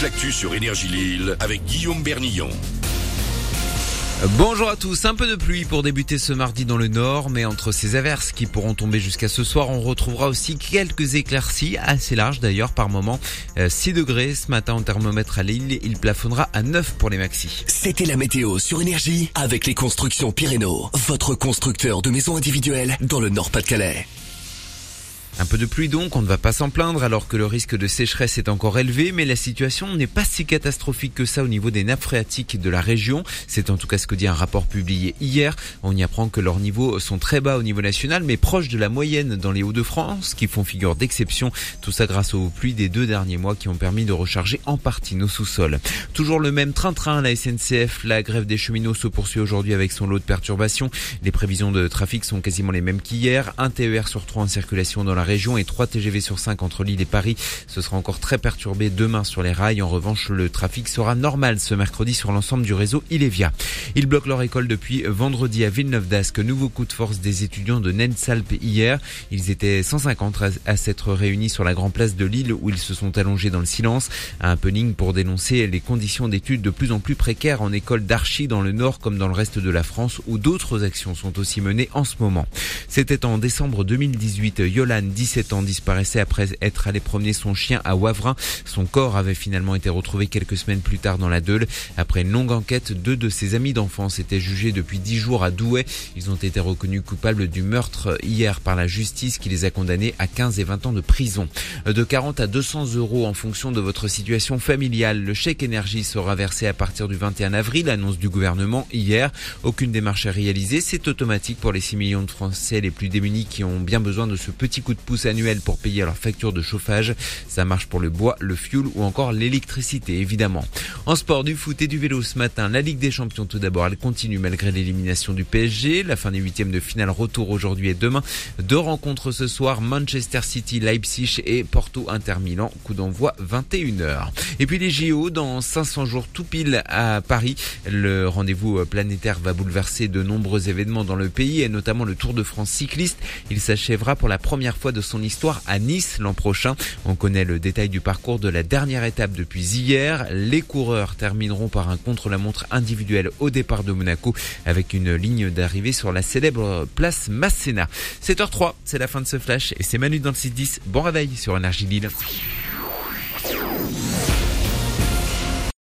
toute l'actu sur Énergie Lille avec Guillaume Bernillon. Bonjour à tous, un peu de pluie pour débuter ce mardi dans le nord, mais entre ces averses qui pourront tomber jusqu'à ce soir, on retrouvera aussi quelques éclaircies, assez larges d'ailleurs par moment. 6 euh, degrés ce matin en thermomètre à Lille, il plafonnera à 9 pour les maxis. C'était la météo sur Énergie avec les constructions Pyrénées, votre constructeur de maisons individuelles dans le Nord-Pas-de-Calais. Un peu de pluie donc, on ne va pas s'en plaindre alors que le risque de sécheresse est encore élevé, mais la situation n'est pas si catastrophique que ça au niveau des nappes phréatiques de la région. C'est en tout cas ce que dit un rapport publié hier. On y apprend que leurs niveaux sont très bas au niveau national, mais proches de la moyenne dans les Hauts-de-France, qui font figure d'exception. Tout ça grâce aux pluies des deux derniers mois qui ont permis de recharger en partie nos sous-sols. Toujours le même train-train la SNCF. La grève des cheminots se poursuit aujourd'hui avec son lot de perturbations. Les prévisions de trafic sont quasiment les mêmes qu'hier. Un TER sur trois en circulation dans la région et 3 TGV sur 5 entre Lille et Paris. Ce sera encore très perturbé demain sur les rails. En revanche, le trafic sera normal ce mercredi sur l'ensemble du réseau Ilévia. Ils bloquent leur école depuis vendredi à Villeneuve d'Ascq. Nouveau coup de force des étudiants de Nensalp hier. Ils étaient 150 à s'être réunis sur la grande place de Lille où ils se sont allongés dans le silence. Un punning pour dénoncer les conditions d'études de plus en plus précaires en école d'archi dans le nord comme dans le reste de la France où d'autres actions sont aussi menées en ce moment. C'était en décembre 2018. Yolande 17 ans, disparaissait après être allé promener son chien à Wavrin. Son corps avait finalement été retrouvé quelques semaines plus tard dans la Deule. Après une longue enquête, deux de ses amis d'enfance étaient jugés depuis dix jours à Douai. Ils ont été reconnus coupables du meurtre hier par la justice qui les a condamnés à 15 et 20 ans de prison. De 40 à 200 euros en fonction de votre situation familiale. Le chèque énergie sera versé à partir du 21 avril, annonce du gouvernement hier. Aucune démarche à réaliser. C'est automatique pour les 6 millions de Français les plus démunis qui ont bien besoin de ce petit coup de pouce annuel pour payer leur facture de chauffage. Ça marche pour le bois, le fuel ou encore l'électricité évidemment. En sport, du foot et du vélo ce matin, la Ligue des Champions tout d'abord, elle continue malgré l'élimination du PSG. La fin des huitièmes de finale retour aujourd'hui et demain. Deux rencontres ce soir, Manchester City, Leipzig et Porto Inter Milan. Coup d'envoi 21h. Et puis les JO dans 500 jours tout pile à Paris. Le rendez-vous planétaire va bouleverser de nombreux événements dans le pays et notamment le Tour de France cycliste. Il s'achèvera pour la première de son histoire à Nice l'an prochain. On connaît le détail du parcours de la dernière étape depuis hier. Les coureurs termineront par un contre-la-montre individuel au départ de Monaco avec une ligne d'arrivée sur la célèbre place Masséna. 7h03, c'est la fin de ce flash et c'est Manu dans le 6-10. Bon réveil sur Énergie Lille.